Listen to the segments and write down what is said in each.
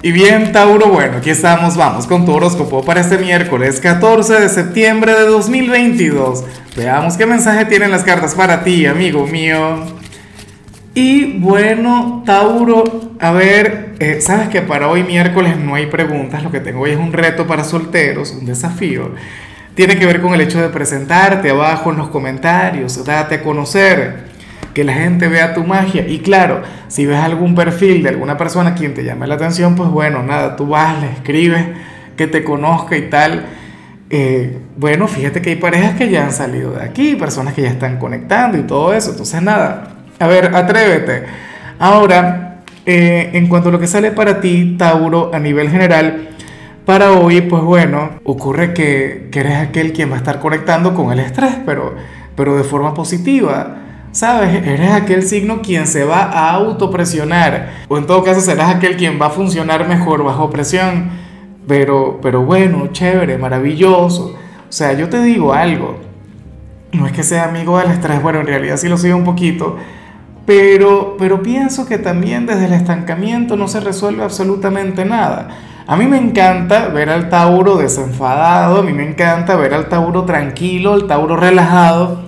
Y bien, Tauro, bueno, aquí estamos, vamos con tu horóscopo para este miércoles 14 de septiembre de 2022. Veamos qué mensaje tienen las cartas para ti, amigo mío. Y bueno, Tauro, a ver, eh, sabes que para hoy miércoles no hay preguntas, lo que tengo hoy es un reto para solteros, un desafío. Tiene que ver con el hecho de presentarte abajo en los comentarios, date a conocer que la gente vea tu magia. Y claro, si ves algún perfil de alguna persona quien te llame la atención, pues bueno, nada, tú vas, le escribes, que te conozca y tal. Eh, bueno, fíjate que hay parejas que ya han salido de aquí, personas que ya están conectando y todo eso. Entonces, nada, a ver, atrévete. Ahora, eh, en cuanto a lo que sale para ti, Tauro, a nivel general, para hoy, pues bueno, ocurre que, que eres aquel quien va a estar conectando con el estrés, pero, pero de forma positiva. ¿Sabes? Eres aquel signo quien se va a autopresionar. O en todo caso serás aquel quien va a funcionar mejor bajo presión. Pero, pero bueno, chévere, maravilloso. O sea, yo te digo algo. No es que sea amigo del estrés, bueno, en realidad sí lo soy un poquito. Pero, pero pienso que también desde el estancamiento no se resuelve absolutamente nada. A mí me encanta ver al Tauro desenfadado, a mí me encanta ver al Tauro tranquilo, al Tauro relajado.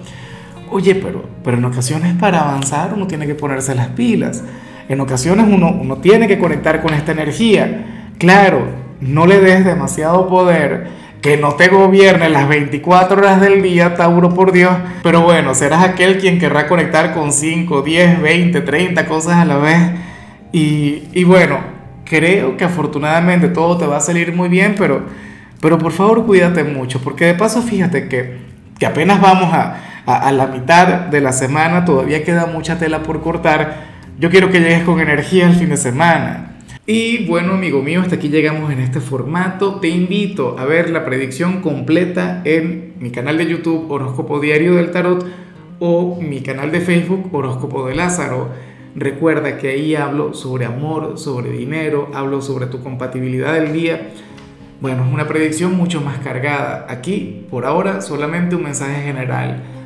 Oye, pero, pero en ocasiones para avanzar uno tiene que ponerse las pilas. En ocasiones uno, uno tiene que conectar con esta energía. Claro, no le des demasiado poder, que no te gobierne las 24 horas del día, Tauro, por Dios. Pero bueno, serás aquel quien querrá conectar con 5, 10, 20, 30 cosas a la vez. Y, y bueno, creo que afortunadamente todo te va a salir muy bien, pero, pero por favor cuídate mucho, porque de paso fíjate que, que apenas vamos a a, la mitad de la semana, todavía queda mucha tela por cortar. Yo quiero que llegues con energía el fin de semana. Y bueno, amigo mío, hasta aquí llegamos en este formato. Te invito a ver la predicción completa en mi canal de YouTube Horóscopo Diario del Tarot o mi canal de Facebook Horóscopo de Lázaro. Recuerda que ahí hablo sobre amor, sobre dinero, hablo sobre tu compatibilidad del día. Bueno, es una predicción mucho más cargada. Aquí, por ahora, solamente un mensaje general